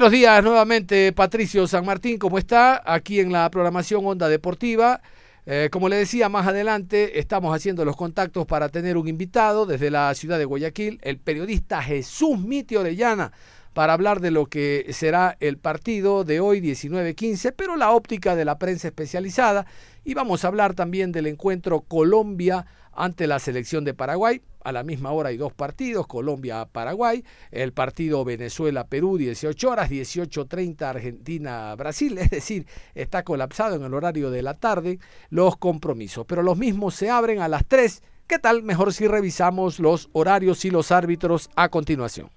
Buenos días nuevamente, Patricio San Martín, ¿cómo está? Aquí en la programación Onda Deportiva. Eh, como le decía más adelante, estamos haciendo los contactos para tener un invitado desde la ciudad de Guayaquil, el periodista Jesús Miti Orellana, para hablar de lo que será el partido de hoy 19-15, pero la óptica de la prensa especializada. Y vamos a hablar también del encuentro Colombia ante la selección de Paraguay. A la misma hora hay dos partidos, Colombia-Paraguay, el partido Venezuela-Perú, 18 horas, 18.30 Argentina-Brasil, es decir, está colapsado en el horario de la tarde los compromisos, pero los mismos se abren a las 3. ¿Qué tal? Mejor si revisamos los horarios y los árbitros a continuación.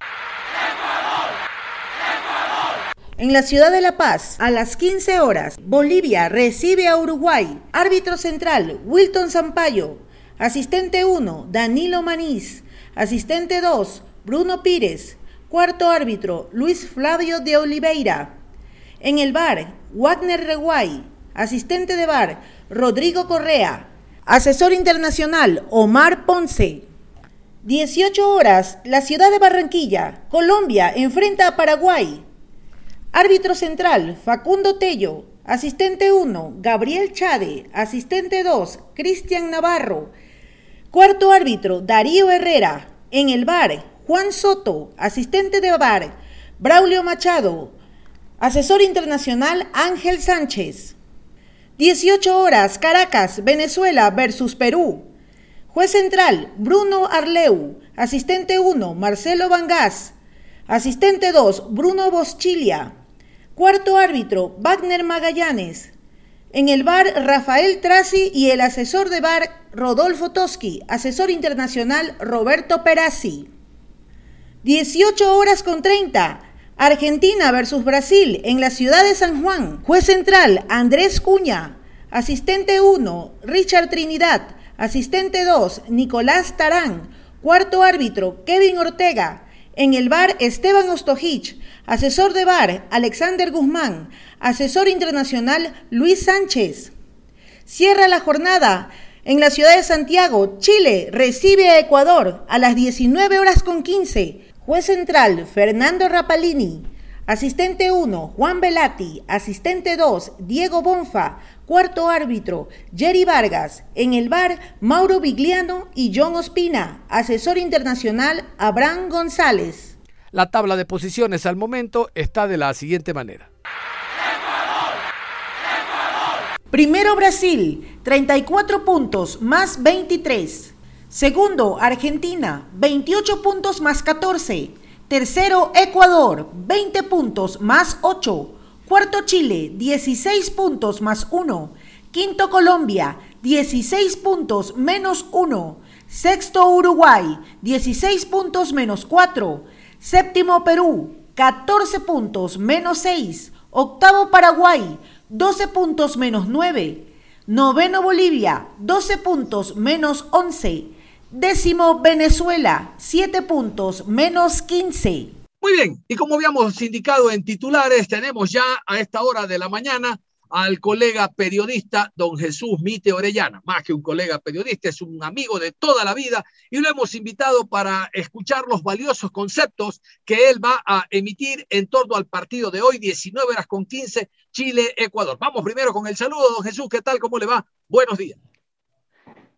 En la ciudad de La Paz, a las 15 horas, Bolivia recibe a Uruguay. Árbitro central, Wilton Zampayo. Asistente 1, Danilo Manís. Asistente 2, Bruno Pires. Cuarto árbitro, Luis Flavio de Oliveira. En el bar, Wagner Reguay. Asistente de bar, Rodrigo Correa. Asesor internacional, Omar Ponce. 18 horas, la ciudad de Barranquilla, Colombia, enfrenta a Paraguay. Árbitro central, Facundo Tello. Asistente 1, Gabriel Chade. Asistente 2, Cristian Navarro. Cuarto árbitro, Darío Herrera. En el bar, Juan Soto. Asistente de bar, Braulio Machado. Asesor internacional, Ángel Sánchez. 18 horas, Caracas, Venezuela versus Perú. Juez central, Bruno Arleu. Asistente 1, Marcelo Vangas. Asistente 2, Bruno Boschilia. Cuarto árbitro, Wagner Magallanes. En el bar, Rafael Trasi y el asesor de bar, Rodolfo Toski, asesor internacional, Roberto Perazzi. 18 horas con 30. Argentina versus Brasil en la ciudad de San Juan. Juez central, Andrés Cuña. Asistente 1, Richard Trinidad. Asistente 2, Nicolás Tarán. Cuarto árbitro, Kevin Ortega. En el bar, Esteban Ostojich. Asesor de bar, Alexander Guzmán. Asesor internacional, Luis Sánchez. Cierra la jornada. En la ciudad de Santiago, Chile recibe a Ecuador a las 19 horas con 15. Juez central, Fernando Rapalini. Asistente 1, Juan Velati. Asistente 2, Diego Bonfa. Cuarto árbitro, Jerry Vargas. En el bar, Mauro Vigliano y John Ospina. Asesor internacional, Abraham González. La tabla de posiciones al momento está de la siguiente manera. Primero Brasil, 34 puntos más 23. Segundo Argentina, 28 puntos más 14. Tercero Ecuador, 20 puntos más 8. Cuarto Chile, 16 puntos más 1. Quinto Colombia, 16 puntos menos 1. Sexto Uruguay, 16 puntos menos 4. Séptimo Perú, 14 puntos menos 6. Octavo Paraguay, 12 puntos menos 9. Noveno Bolivia, 12 puntos menos 11. Décimo Venezuela, 7 puntos menos 15. Muy bien, y como habíamos indicado en titulares, tenemos ya a esta hora de la mañana al colega periodista don Jesús Mite Orellana. Más que un colega periodista, es un amigo de toda la vida y lo hemos invitado para escuchar los valiosos conceptos que él va a emitir en torno al partido de hoy, 19 horas con 15, Chile-Ecuador. Vamos primero con el saludo, don Jesús, ¿qué tal? ¿Cómo le va? Buenos días.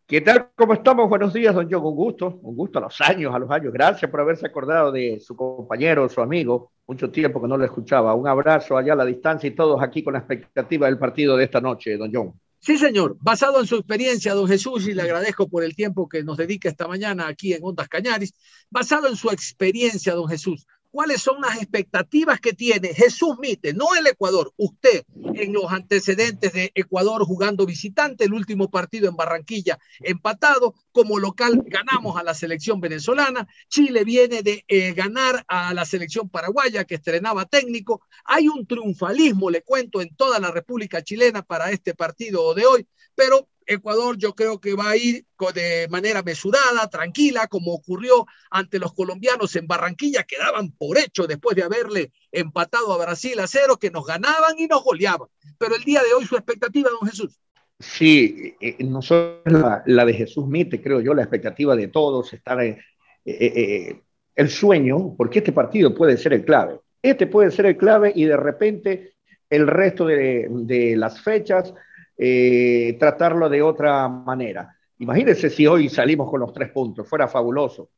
¿Qué tal? ¿Cómo estamos? Buenos días, don John. Un gusto, un gusto a los años, a los años. Gracias por haberse acordado de su compañero, su amigo. Mucho tiempo que no lo escuchaba. Un abrazo allá a la distancia y todos aquí con la expectativa del partido de esta noche, don John. Sí, señor. Basado en su experiencia, don Jesús, y le agradezco por el tiempo que nos dedica esta mañana aquí en Ondas Cañaris. Basado en su experiencia, don Jesús, cuáles son las expectativas que tiene Jesús Mite, no el Ecuador, usted en los antecedentes de Ecuador jugando visitante, el último partido en Barranquilla empatado, como local ganamos a la selección venezolana, Chile viene de eh, ganar a la selección paraguaya que estrenaba técnico, hay un triunfalismo, le cuento, en toda la República Chilena para este partido de hoy, pero Ecuador yo creo que va a ir de manera mesurada, tranquila, como ocurrió ante los colombianos en Barranquilla, que daban por hecho después de haberle empatado a Brasil a cero, que nos ganaban y nos goleaban. Pero el día de hoy su expectativa, don Jesús. Sí, eh, no solo la, de Jesús Mite, creo yo, la expectativa de todos, estar en, eh, eh, el sueño, porque este partido puede ser el clave Este puede ser el clave y de repente el resto de, las fechas eh, tratarlo de otra manera. Imagínense si hoy salimos con los tres puntos, fuera fabuloso.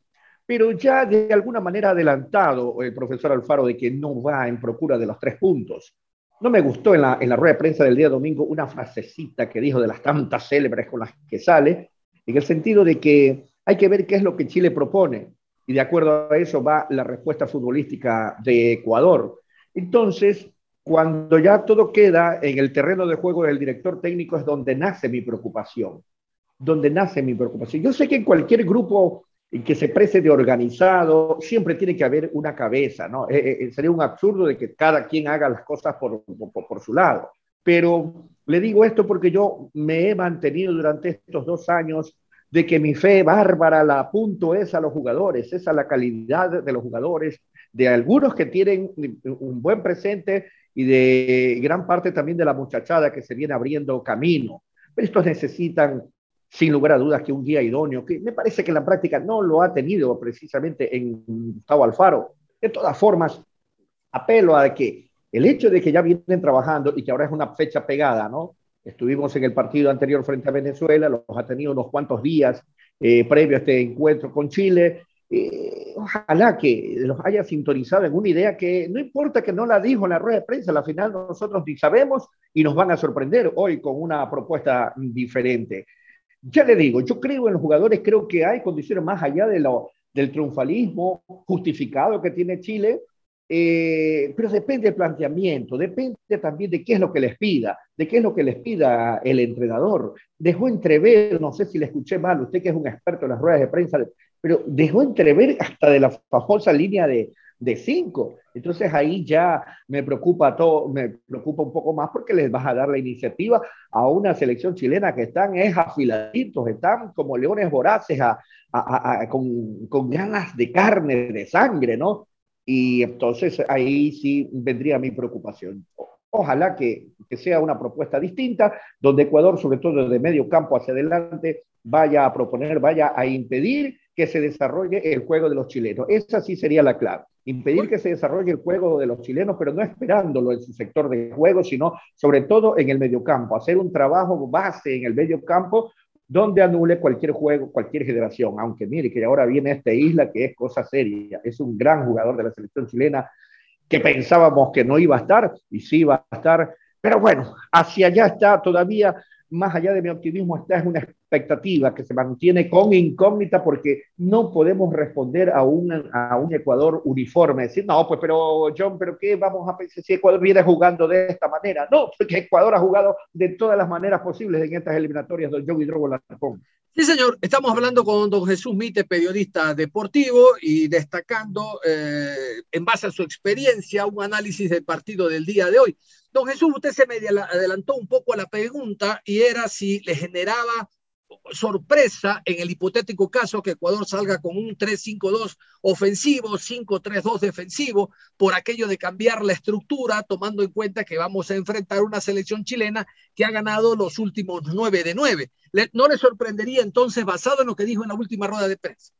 Pero ya de alguna manera adelantado el profesor Alfaro de que no va en procura de los tres puntos. No me gustó en la, en la rueda de prensa del día domingo una frasecita que dijo de las tantas célebres con las que sale, en el sentido de que hay que ver qué es lo que Chile propone. Y de acuerdo a eso va la respuesta futbolística de Ecuador. Entonces, cuando ya todo queda en el terreno de juego del director técnico es donde nace mi preocupación, donde nace mi preocupación. Yo sé que en cualquier grupo que se prese de organizado, siempre tiene que haber una cabeza, ¿no? Eh, eh, sería un absurdo de que cada quien haga las cosas por, por, por, su lado. Pero le digo esto porque yo me he mantenido durante estos dos años de que mi fe bárbara la apunto es a los jugadores, es a la calidad de los jugadores, de algunos que tienen un buen presente y de gran parte también de la muchachada que se viene abriendo camino. Pero estos necesitan, sin lugar a dudas, que un guía idóneo, que me parece que en la práctica no lo ha tenido precisamente en Gustavo Alfaro. De todas formas, apelo a que el hecho de que ya vienen trabajando y que ahora es una fecha pegada, ¿no? Estuvimos en el partido anterior frente a Venezuela, los ha tenido unos cuantos días eh, previo a este encuentro con Chile, eh, ojalá que los haya sintonizado en una idea que no importa que no la dijo en la rueda de prensa, al final nosotros ni sabemos y nos van a sorprender hoy con una propuesta diferente. Ya le digo, yo creo en los jugadores, creo que hay condiciones más allá de lo, del triunfalismo justificado que tiene Chile, eh, pero depende del planteamiento, depende también de qué es lo que les pida, de qué es lo que les pida el entrenador. Dejó entrever, no sé si le escuché mal, usted que es un experto en las ruedas de prensa, pero dejó entrever hasta de la famosa línea de, de cinco. Entonces ahí ya me preocupa todo, me preocupa un poco más porque les vas a dar la iniciativa a una selección chilena que están es afiladitos, están como leones voraces con, con, ganas de carne, de sangre, ¿no? Y entonces ahí sí vendría mi preocupación. Ojalá que, que sea una propuesta distinta, donde Ecuador, sobre todo de medio campo hacia adelante, vaya a proponer, vaya a impedir que se desarrolle el juego de los chilenos. Esa sí sería la clave. Impedir que se desarrolle el juego de los chilenos, pero no esperándolo en su sector de juego, sino sobre todo en el mediocampo. Hacer un trabajo base en el mediocampo donde anule cualquier juego, cualquier generación. Aunque mire que ahora viene esta isla que es cosa seria. Es un gran jugador de la selección chilena que pensábamos que no iba a estar y sí iba a estar. Pero bueno, hacia allá está todavía más allá de mi optimismo, esta es una expectativa que se mantiene con incógnita porque no podemos responder a un, a un Ecuador uniforme. Decir, no, pues, pero John, ¿pero qué vamos a pensar si Ecuador viene jugando de esta manera? No, porque Ecuador ha jugado de todas las maneras posibles en estas eliminatorias, don John Hidrogo Larcón. Sí, señor. Estamos hablando con don Jesús Mite, periodista deportivo, y destacando, eh, en base a su experiencia, un análisis del partido del día de hoy. Don Jesús, usted se me adelantó un poco a la pregunta y era si le generaba sorpresa en el hipotético caso que Ecuador salga con un 3-5-2 ofensivo, 5-3-2 defensivo, por aquello de cambiar la estructura, tomando en cuenta que vamos a enfrentar una selección chilena que ha ganado los últimos 9 de 9. ¿No le sorprendería entonces, basado en lo que dijo en la última rueda de prensa?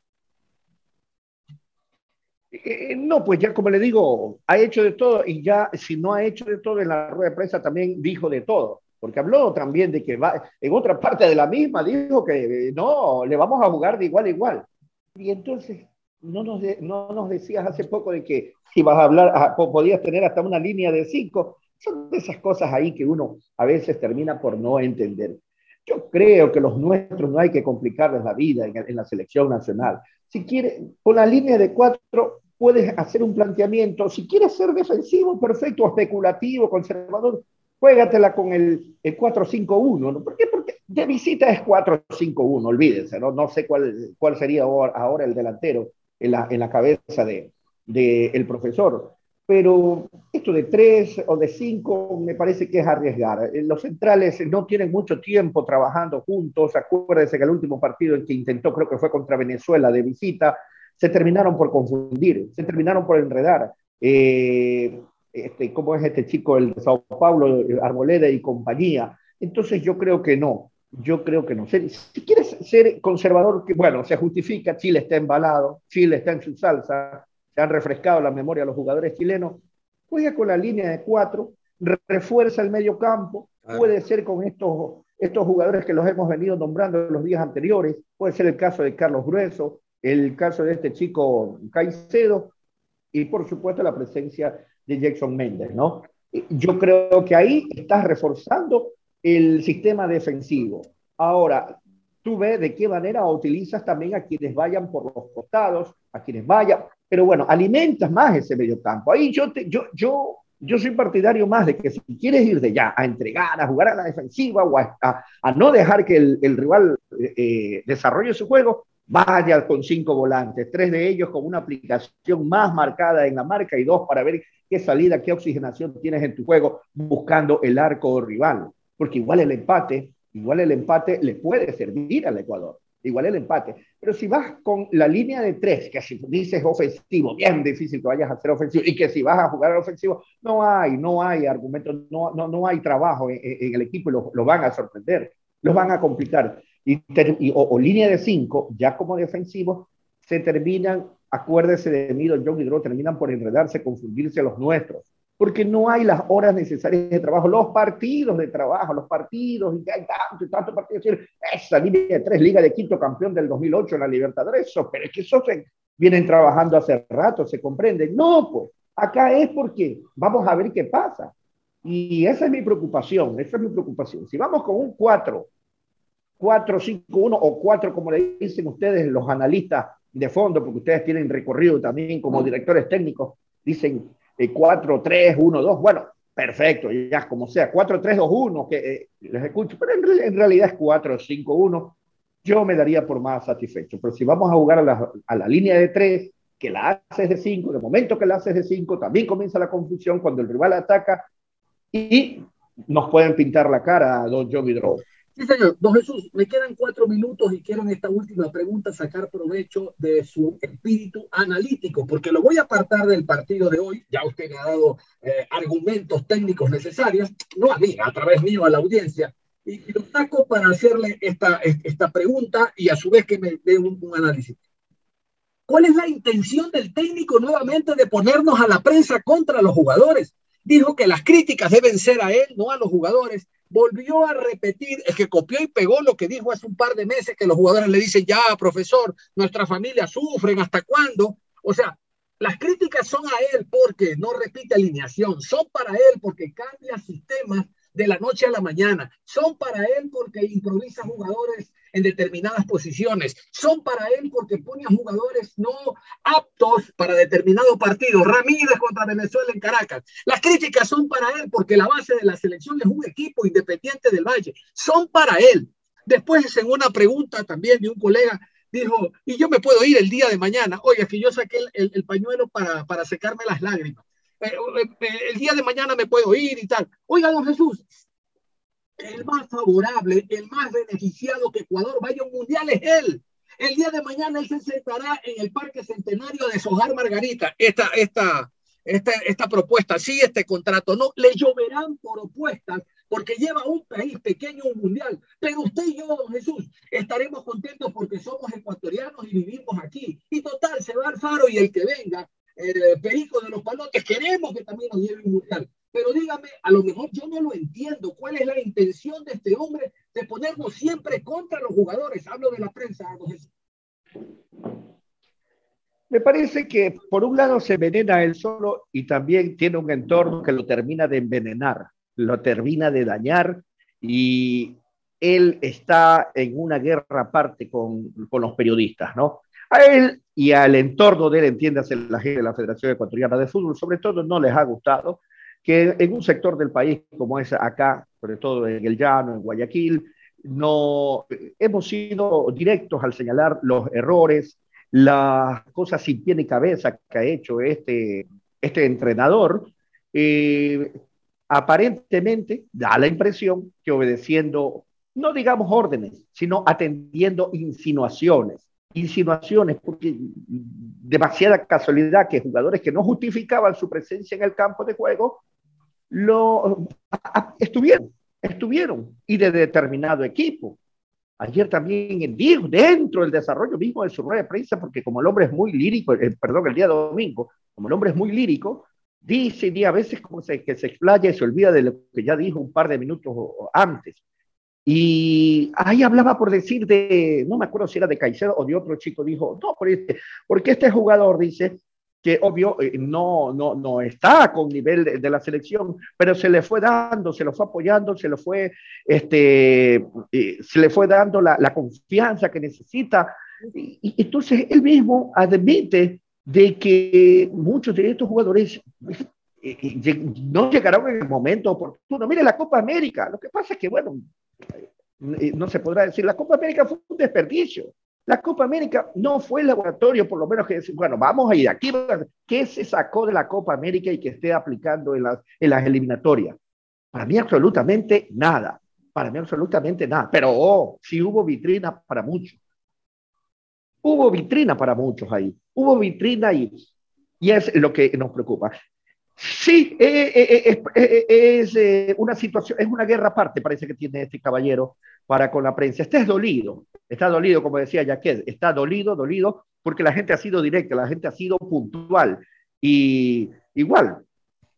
Eh, no, pues ya como le digo, ha hecho de todo y ya si no ha hecho de todo en la rueda de prensa también dijo de todo, porque habló también de que va, en otra parte de la misma dijo que no, le vamos a jugar de igual a igual. Y entonces no nos, no nos decías hace poco de que ibas a hablar, podías tener hasta una línea de cinco. Son de esas cosas ahí que uno a veces termina por no entender. Yo creo que los nuestros no hay que complicarles la vida en la selección nacional. Si quiere, con la línea de cuatro puedes hacer un planteamiento. Si quieres ser defensivo, perfecto, especulativo, conservador, juégatela con el, el 4-5-1. ¿no? ¿Por qué? Porque de visita es 4-5-1, olvídense, ¿no? No sé cuál, cuál sería ahora el delantero en la, en la cabeza del de, el profesor. Pero esto de 3 o de 5 me parece que es arriesgar. Eh, los centrales no tienen mucho tiempo trabajando juntos. Acuérdense que el último partido en que intentó, creo que fue contra Venezuela de visita, se terminaron por confundir, se terminaron por enredar. Eh, este, ¿Cómo es este chico, el de Sao Paulo, Arboleda y compañía? Entonces yo creo que no, yo creo que no. Si, quieres ser conservador, que bueno, se justifica, Chile está embalado, Chile está en su salsa, se han refrescado la memoria de los jugadores chilenos, juega con la línea de cuatro, refuerza el medio campo, puede ser con estos, estos jugadores que los hemos venido nombrando los días anteriores, puede ser el caso de Carlos Grueso, el caso de este chico Caicedo y por supuesto la presencia de Jackson Méndez, ¿no? Yo creo que ahí estás reforzando el sistema defensivo. Ahora, tú ves de qué manera utilizas también a quienes vayan por los costados, a quienes vayan, pero bueno, alimentas más ese medio campo. Ahí yo, te, yo, yo, yo soy partidario más de que si quieres ir de ya a entregar, a jugar a la defensiva o a, no dejar que el, rival eh, desarrolle su juego, vaya con cinco volantes, tres de ellos con una aplicación más marcada en la marca y dos para ver qué salida, qué oxigenación tienes en tu juego buscando el arco rival. Porque igual el empate, igual el empate le puede servir al Ecuador. Igual el empate. Pero si vas con la línea de tres, que si dices ofensivo, bien difícil que vayas a ser ofensivo, y que si vas a jugar ofensivo, no hay, no hay argumentos, no, no, no hay trabajo en, el equipo y lo, lo van a sorprender, los van a complicar y, o, línea de cinco, ya como defensivo, se terminan, acuérdese de don John Hidro, terminan por enredarse, confundirse los nuestros, porque no hay las horas necesarias de trabajo, los partidos de trabajo, los partidos, y hay tanto y tanto partidos, esa línea de tres, Liga de Quinto, campeón del 2008 en la Libertadores, eso, pero es que esos vienen trabajando hace rato, se comprende. No, pues, acá es porque vamos a ver qué pasa. Y esa es mi preocupación, esa es mi preocupación. Si vamos con un 4 4-5-1 o 4, como le dicen ustedes los analistas de fondo, porque ustedes tienen recorrido también como directores técnicos, dicen 4-3-1-2, bueno, perfecto, ya como sea, 4-3-2-1, que eh, les escucho, pero en, realidad es 4-5-1, yo me daría por más satisfecho. Pero si vamos a jugar a la, a la línea de 3, que la haces de 5, de momento que la haces de 5, también comienza la confusión cuando el rival ataca y nos pueden pintar la cara a Don Johnny Draw. Sí, señor. Don Jesús, me quedan cuatro minutos y quiero en esta última pregunta sacar provecho de su espíritu analítico, porque lo voy a apartar del partido de hoy. Ya usted me ha dado eh, argumentos técnicos necesarios, no a mí, a través mío, a la audiencia, y, lo saco para hacerle esta, esta pregunta y a su vez que me dé un, un análisis. ¿Cuál es la intención del técnico nuevamente de ponernos a la prensa contra los jugadores? Dijo que las críticas deben ser a él, no a los jugadores volvió a repetir, es que copió y pegó lo que dijo hace un par de meses, que los jugadores le dicen, ya, profesor, nuestra familia sufren, ¿hasta cuándo? O sea, las críticas son a él porque no repite alineación, son para él porque cambia sistemas de la noche a la mañana, son para él porque improvisa jugadores en determinadas posiciones. Son para él porque pone a jugadores no aptos para determinados partidos. Ramírez contra Venezuela en Caracas. Las críticas son para él porque la base de la selección es un equipo independiente del Valle. Son para él. Después, en una pregunta también de un colega, dijo, y yo me puedo ir el día de mañana. Oye, que yo saqué el, el, pañuelo para, para secarme las lágrimas. Eh, eh, el día de mañana me puedo ir y tal. Oiga, don Jesús, el más favorable, el más beneficiado que Ecuador vaya a un mundial es él. El día de mañana él se sentará en el Parque Centenario de Sojar Margarita. Esta, esta, esta, esta propuesta, sí, este contrato, no, le lloverán propuestas porque lleva un país pequeño un mundial. Pero usted y yo, don Jesús, estaremos contentos porque somos ecuatorianos y vivimos aquí. Y total, se va al faro y el que venga, el perico de los palotes, queremos que también nos lleve un mundial. Pero dígame, a lo mejor yo no lo entiendo. ¿Cuál es la intención de este hombre de ponernos siempre contra los jugadores? Hablo de la prensa, Me parece que por un lado se envenena él solo y también tiene un entorno que lo termina de envenenar, lo termina de dañar y él está en una guerra aparte con, con los periodistas, ¿no? A él y al entorno de él, entiéndase la gente de la Federación Ecuatoriana de Fútbol, sobre todo no les ha gustado que en un sector del país como es acá, sobre todo en el llano, en Guayaquil, no hemos sido directos al señalar los errores, las cosas sin pie ni cabeza que ha hecho este, este entrenador. Eh, aparentemente da la impresión que obedeciendo, no digamos órdenes, sino atendiendo insinuaciones. Insinuaciones, porque demasiada casualidad que jugadores que no justificaban su presencia en el campo de juego lo, estuvieron, estuvieron, y de determinado equipo. Ayer también dijo, dentro del desarrollo mismo de su rueda de prensa, porque como el hombre es muy lírico, eh, perdón, el día domingo, como el hombre es muy lírico, dice y a veces como se, que se explaya y se olvida de lo que ya dijo un par de minutos antes. Y ahí hablaba por decir de, no me acuerdo si era de Caicedo o de otro chico, dijo, no, este, porque este jugador dice que obvio eh, no, no, no está con nivel de, la selección, pero se le fue dando, se lo fue apoyando, se lo fue, este, eh, se le fue dando la, confianza que necesita. Y, y, entonces él mismo admite de que muchos de estos jugadores eh, no llegaron en el momento oportuno. Mire la Copa América, lo que pasa es que, bueno, no se podrá decir, la Copa América fue un desperdicio. La Copa América no fue el laboratorio, por lo menos que decir, bueno, vamos a ir aquí, ¿qué se sacó de la Copa América y que esté aplicando en las, eliminatorias? Para mí absolutamente nada, para mí absolutamente nada, pero oh, sí hubo vitrina para muchos. Hubo vitrina para muchos ahí, hubo vitrina y, y es lo que nos preocupa. Sí, eh, eh, eh, es una situación, es una guerra aparte, parece que tiene este caballero para con la prensa. Este es dolido, está dolido, como decía Jaquet, está dolido, dolido, porque la gente ha sido directa, la gente ha sido puntual. Y igual,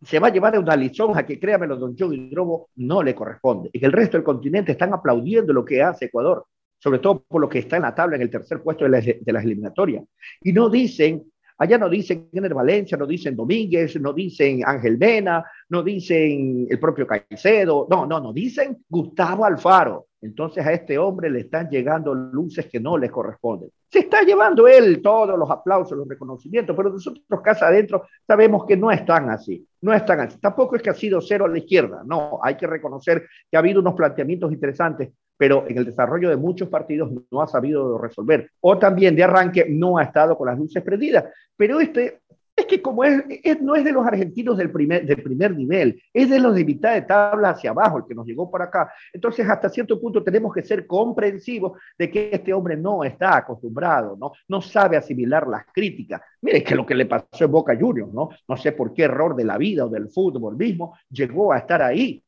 se va a llevar a una lisonja que, créamelo, don John Hidrobo no le corresponde. Y que el resto del continente están aplaudiendo lo que hace Ecuador, sobre todo por lo que está en la tabla en el tercer puesto de las, de las eliminatorias. Y no dicen Allá no dicen Ener Valencia, no dicen Domínguez, no dicen Ángel Vena, no dicen el propio Caicedo, no, no, no, dicen Gustavo Alfaro. Entonces a este hombre le están llegando luces que no le corresponden. Se está llevando él todos los aplausos, los reconocimientos, pero nosotros casa adentro sabemos que no están así, no están así. Tampoco es que ha sido cero a la izquierda, no, hay que reconocer que ha habido unos planteamientos interesantes, pero en el desarrollo de muchos partidos no ha sabido resolver. O también de arranque no ha estado con las luces prendidas. Pero este es que como es, no es de los argentinos del primer, del primer nivel, es de los de mitad de tabla hacia abajo, el que nos llegó por acá. Entonces, hasta cierto punto tenemos que ser comprensivos de que este hombre no está acostumbrado, ¿no? No sabe asimilar las críticas. Mire, que lo que le pasó en Boca Juniors, ¿no? No sé por qué error de la vida o del fútbol mismo llegó a estar ahí.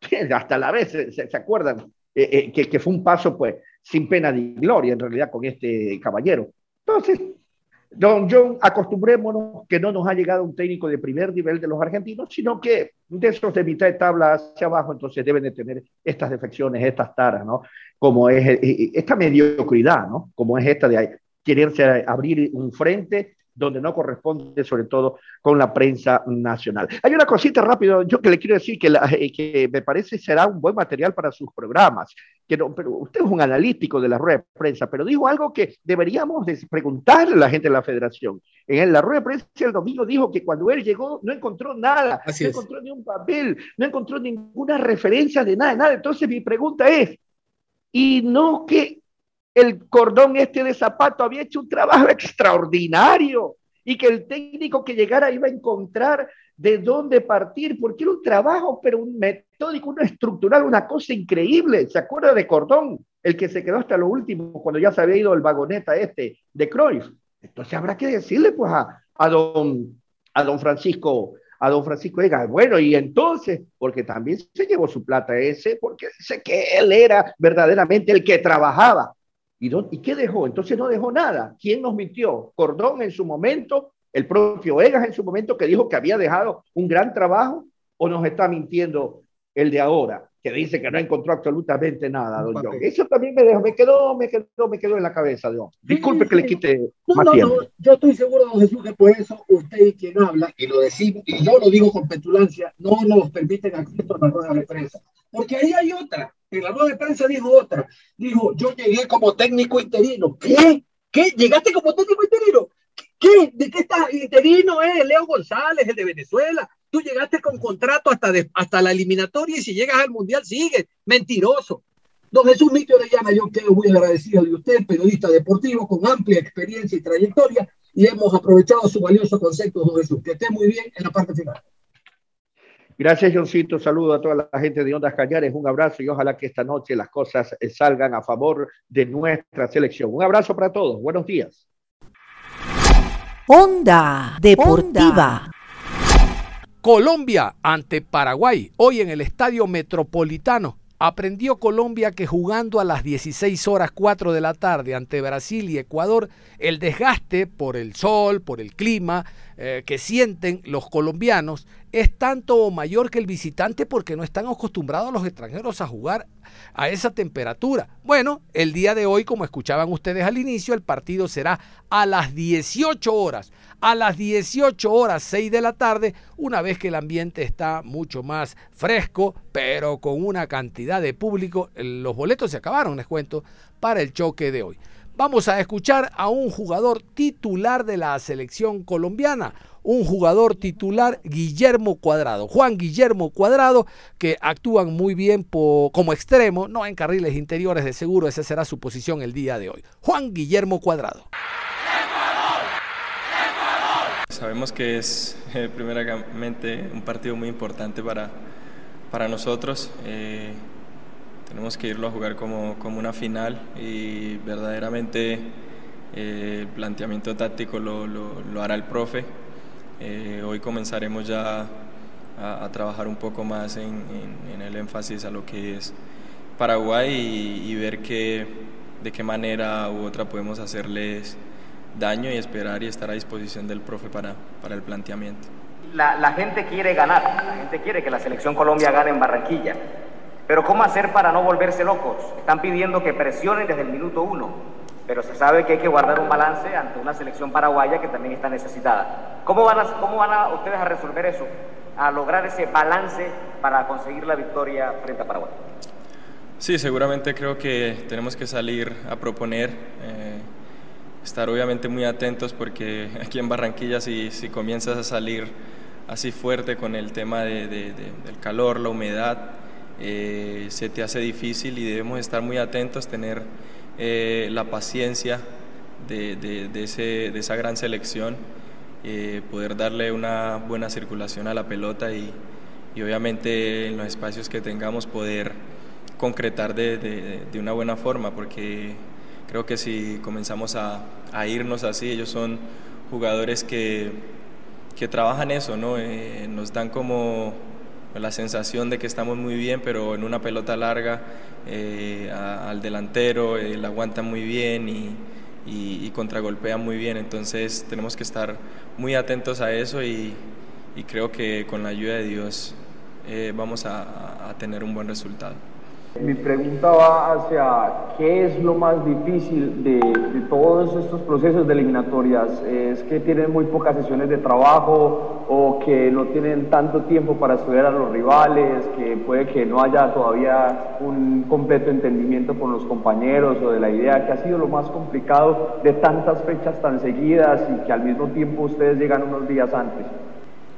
Hasta la vez, ¿se, se acuerdan? Eh, eh, que, que, fue un paso pues sin pena ni gloria en realidad con este caballero. Entonces, don John, acostumbrémonos que no nos ha llegado un técnico de primer nivel de los argentinos, sino que de esos de mitad de tabla hacia abajo, entonces deben de tener estas defecciones, estas taras, ¿no? Como es esta mediocridad, ¿no? Como es esta de quererse abrir un frente donde no corresponde, sobre todo con la prensa nacional. Hay una cosita rápido, yo que le quiero decir que, eh, que me parece será un buen material para sus programas, que no, pero usted es un analítico de la rueda de prensa, pero dijo algo que deberíamos de preguntarle a la gente de la federación. En la rueda de prensa el domingo dijo que cuando él llegó no encontró nada, no encontró ni un papel, no encontró ninguna referencia de nada, nada. Entonces mi pregunta es, ¿y no que el cordón este de zapato había hecho un trabajo extraordinario y que el técnico que llegara iba a encontrar de dónde partir, porque era un trabajo, pero un metódico, uno estructural, una cosa increíble. ¿Se acuerda de Cordón? El que se quedó hasta lo último, cuando ya se había ido el vagoneta este de Cruyff. Entonces habrá que decirle pues a, a don, a don Francisco, a don Francisco Vega, bueno, y entonces, porque también se llevó su plata ese, porque dice que él era verdaderamente el que trabajaba. ¿Y, qué dejó? Entonces no dejó nada. ¿Quién nos mintió? Cordón en su momento, el propio Egas en su momento que dijo que había dejado un gran trabajo, o nos está mintiendo el de ahora, que dice que no encontró absolutamente nada, don John. Eso también me dejó, me quedó, me quedó, me quedó en la cabeza, don. Disculpe que le quite no, más no, tiempo. No, yo estoy seguro, don Jesús, que por eso usted quien habla, y lo decimos, y yo lo digo con petulancia, no nos permiten acceso a la rueda de prensa. Porque ahí hay otra en la rueda de prensa dijo otra. Dijo, yo llegué como técnico interino. ¿Qué? ¿Qué? ¿Llegaste como técnico interino? ¿Qué? ¿De qué estás? Interino es Leo González, el de Venezuela. Tú llegaste con contrato hasta, hasta la eliminatoria y si llegas al Mundial sigue. Mentiroso. Don Jesús Mito llama, yo quedo muy agradecido de usted, periodista deportivo con amplia experiencia y trayectoria, y hemos aprovechado su valioso concepto, don Jesús. Que esté muy bien en la parte final. Gracias, Johncito. Saludo a toda la gente de Ondas Cañares. Un abrazo y ojalá que esta noche las cosas eh, salgan a favor de nuestra selección. Un abrazo para todos. Buenos días. Onda Deportiva. Colombia ante Paraguay. Hoy en el Estadio Metropolitano Aprendió Colombia que jugando a las 16 horas 4 de la tarde ante Brasil y Ecuador, el desgaste por el sol, por el clima eh, que sienten los colombianos es tanto o mayor que el visitante porque no están acostumbrados los extranjeros a jugar a esa temperatura. Bueno, el día de hoy, como escuchaban ustedes al inicio, el partido será a las 18 horas. A las 18 horas 6 de la tarde, una vez que el ambiente está mucho más fresco, pero con una cantidad de público, los boletos se acabaron, les cuento, para el choque de hoy. Vamos a escuchar a un jugador titular de la selección colombiana, un jugador titular, Guillermo Cuadrado. Juan Guillermo Cuadrado, que actúan muy bien como extremo, no en carriles interiores de seguro, esa será su posición el día de hoy. Juan Guillermo Cuadrado. Sabemos que es eh, primeramente un partido muy importante para, para nosotros. Eh, tenemos que irlo a jugar como, como una final y verdaderamente eh, el planteamiento táctico lo, lo hará el profe. Eh, hoy comenzaremos ya a, trabajar un poco más en, el énfasis a lo que es Paraguay y, ver que, de qué manera u otra podemos hacerles daño y esperar y estar a disposición del profe para, para el planteamiento. La, la, gente quiere ganar, la gente quiere que la selección Colombia gane en Barranquilla, pero ¿cómo hacer para no volverse locos? Están pidiendo que presionen desde el minuto uno pero se sabe que hay que guardar un balance ante una selección paraguaya que también está necesitada. ¿Cómo van, a, ustedes a resolver eso, a lograr ese balance para conseguir la victoria frente a Paraguay? Sí, seguramente creo que tenemos que salir a proponer, eh, estar obviamente muy atentos porque aquí en Barranquilla si, si comienzas a salir así fuerte con el tema de, del calor, la humedad, eh, se te hace difícil y debemos estar muy atentos, tener eh, la paciencia de, de, ese, de, esa gran selección, eh, poder darle una buena circulación a la pelota y, y, obviamente en los espacios que tengamos poder concretar de, una buena forma, porque creo que si comenzamos a, a irnos así, ellos son jugadores que, que trabajan eso, ¿no? Eh, nos dan como la sensación de que estamos muy bien, pero en una pelota larga eh, al delantero, la aguanta muy bien y, y, contragolpea muy bien. Entonces tenemos que estar muy atentos a eso y, creo que con la ayuda de Dios eh, vamos a tener un buen resultado. Mi pregunta va hacia qué es lo más difícil de, todos estos procesos de eliminatorias. ¿Es que tienen muy pocas sesiones de trabajo o que no tienen tanto tiempo para estudiar a los rivales, que puede que no haya todavía un completo entendimiento con los compañeros o de la idea? que ha sido lo más complicado de tantas fechas tan seguidas y que al mismo tiempo ustedes llegan unos días antes?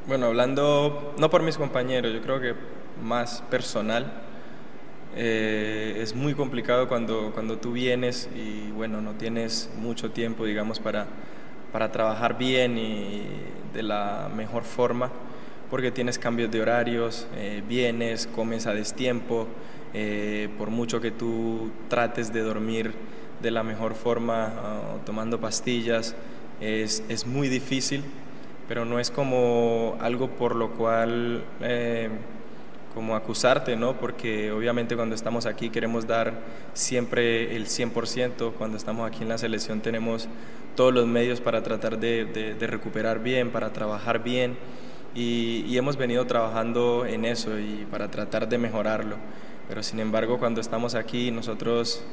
Bueno, hablando no por mis compañeros, yo creo que más personal eh, es muy complicado cuando, cuando tú vienes y bueno, no tienes mucho tiempo, digamos, para, para trabajar bien y de la mejor forma, porque tienes cambios de horarios, eh, vienes, comes a destiempo, eh, por mucho que tú trates de dormir de la mejor forma, tomando pastillas, es, es, muy difícil, pero no es como algo por lo cual como acusarte, ¿no? Porque obviamente cuando estamos aquí queremos dar siempre el 100%, cuando estamos aquí en la selección tenemos todos los medios para tratar de, recuperar bien, para trabajar bien y, hemos venido trabajando en eso y para tratar de mejorarlo. Pero sin embargo cuando estamos aquí nosotros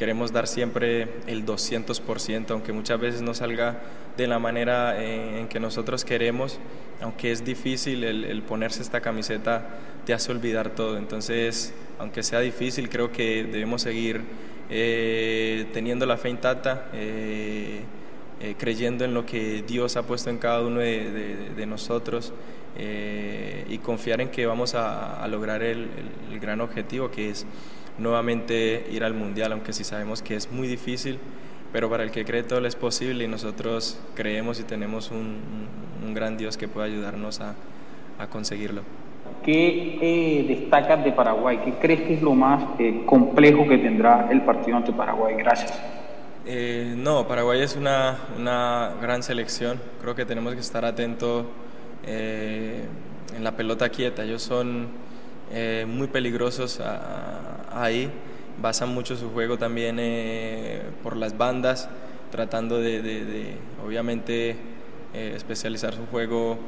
queremos dar siempre el 200%, aunque muchas veces no salga de la manera en, que nosotros queremos, aunque es difícil el ponerse esta camiseta te hace olvidar todo. Entonces, aunque sea difícil, creo que debemos seguir eh, teniendo la fe intacta, eh, eh, creyendo en lo que Dios ha puesto en cada uno de, nosotros y confiar en que vamos a, lograr el, gran objetivo que es nuevamente ir al Mundial, aunque sí sabemos que es muy difícil, pero para el que cree todo es posible y nosotros creemos y tenemos un, gran Dios que puede ayudarnos a conseguirlo. ¿Qué eh, destacas de Paraguay? ¿Qué crees que es lo más eh, complejo que tendrá el partido ante Paraguay? Gracias. Eh, no, Paraguay es una, una, gran selección. Creo que tenemos que estar atentos en la pelota quieta. Ellos son muy peligrosos ahí, basan mucho su juego también eh, por las bandas, tratando de, obviamente, eh, especializar su juego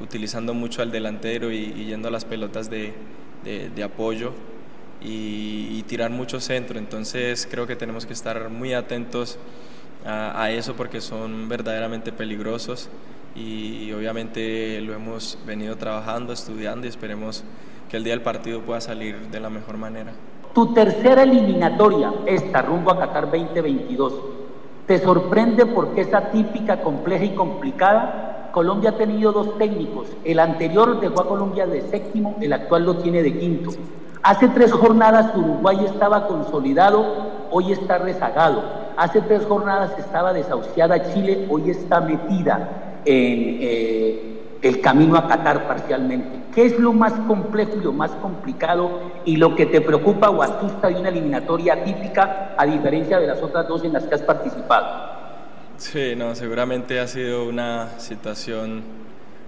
utilizando mucho al delantero y, yendo a las pelotas de, apoyo y, tirar mucho centro. Entonces creo que tenemos que estar muy atentos a, eso porque son verdaderamente peligrosos y, obviamente lo hemos venido trabajando, estudiando y esperemos que el día del partido pueda salir de la mejor manera. Tu tercera eliminatoria, esta rumbo a Qatar 2022, ¿te sorprende porque es atípica, compleja y complicada? Colombia ha tenido dos técnicos, el anterior dejó a Colombia de séptimo, el actual lo tiene de quinto. Hace tres jornadas Uruguay estaba consolidado, hoy está rezagado. Hace tres jornadas estaba desahuciada Chile, hoy está metida en eh, el camino a Qatar parcialmente. ¿Qué es lo más complejo y lo más complicado y lo que te preocupa o asusta de una eliminatoria típica a diferencia de las otras dos en las que has participado? Sí, no, seguramente ha sido una situación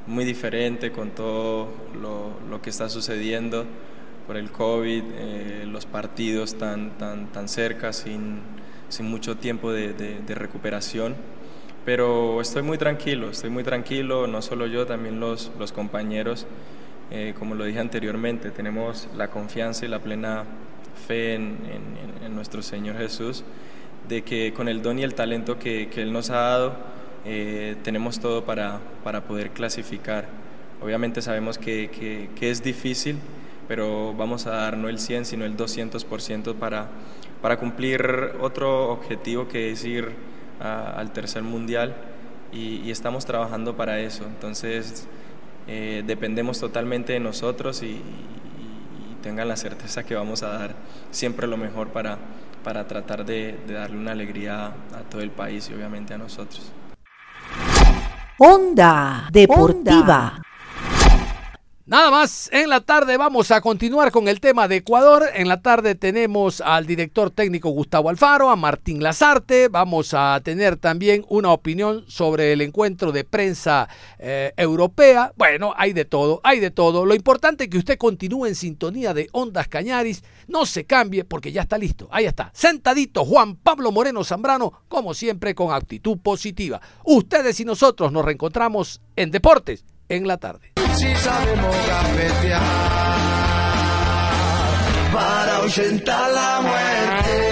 muy diferente con todo lo, que está sucediendo por el COVID, eh, los partidos tan, tan, tan cerca, sin, sin mucho tiempo de, recuperación. Pero estoy muy tranquilo, estoy muy tranquilo, no solo yo, también los, los compañeros. Eh, como lo dije anteriormente, tenemos la confianza y la plena fe en, en, nuestro Señor Jesús, de que con el don y el talento que, que Él nos ha dado, eh, tenemos todo para, para poder clasificar. Obviamente sabemos que, que, que es difícil, pero vamos a dar no el 100, sino el 200% para, para cumplir otro objetivo que es ir al tercer mundial y, estamos trabajando para eso. Entonces, eh, dependemos totalmente de nosotros y, tengan la certeza que vamos a dar siempre lo mejor para, para tratar de, de darle una alegría a todo el país y obviamente a nosotros. Onda Deportiva. Nada más, en la tarde vamos a continuar con el tema de Ecuador. En la tarde tenemos al director técnico Gustavo Alfaro, a Martín Lazarte. Vamos a tener también una opinión sobre el encuentro de prensa eh, europea. Bueno, hay de todo, hay de todo. Lo importante es que usted continúe en sintonía de Ondas Cañaris. No se cambie porque ya está listo. Ahí está, sentadito Juan Pablo Moreno Zambrano, como siempre con actitud positiva. Ustedes y nosotros nos reencontramos en Deportes en la tarde. Si sabemos cafetear para ahuyentar la muerte.